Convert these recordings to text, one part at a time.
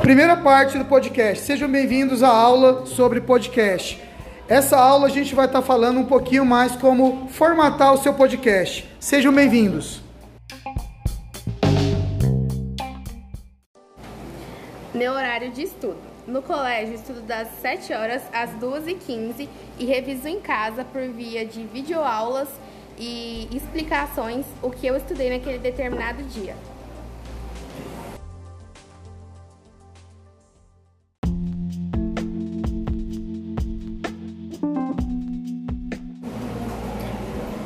Primeira parte do podcast. Sejam bem-vindos à aula sobre podcast. Essa aula a gente vai estar falando um pouquinho mais como formatar o seu podcast. Sejam bem-vindos. Meu horário de estudo. No colégio, estudo das 7 horas às 2h15 e reviso em casa por via de videoaulas e explicações o que eu estudei naquele determinado dia.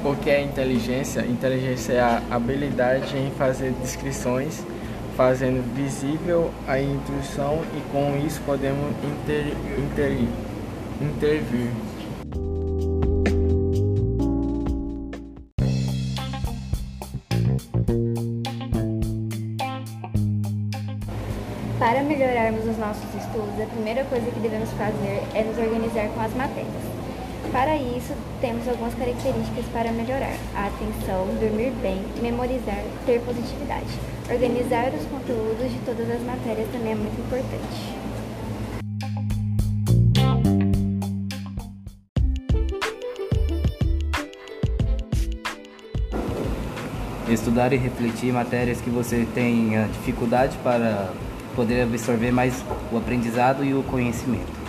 O que é inteligência? Inteligência é a habilidade em fazer descrições, fazendo visível a intuição e com isso podemos inter, inter, intervir. Para melhorarmos os nossos estudos, a primeira coisa que devemos fazer é nos organizar com as matérias. Para isso, temos algumas características para melhorar: a atenção, dormir bem, memorizar, ter positividade. Organizar os conteúdos de todas as matérias também é muito importante. Estudar e refletir matérias que você tenha dificuldade para poder absorver mais o aprendizado e o conhecimento.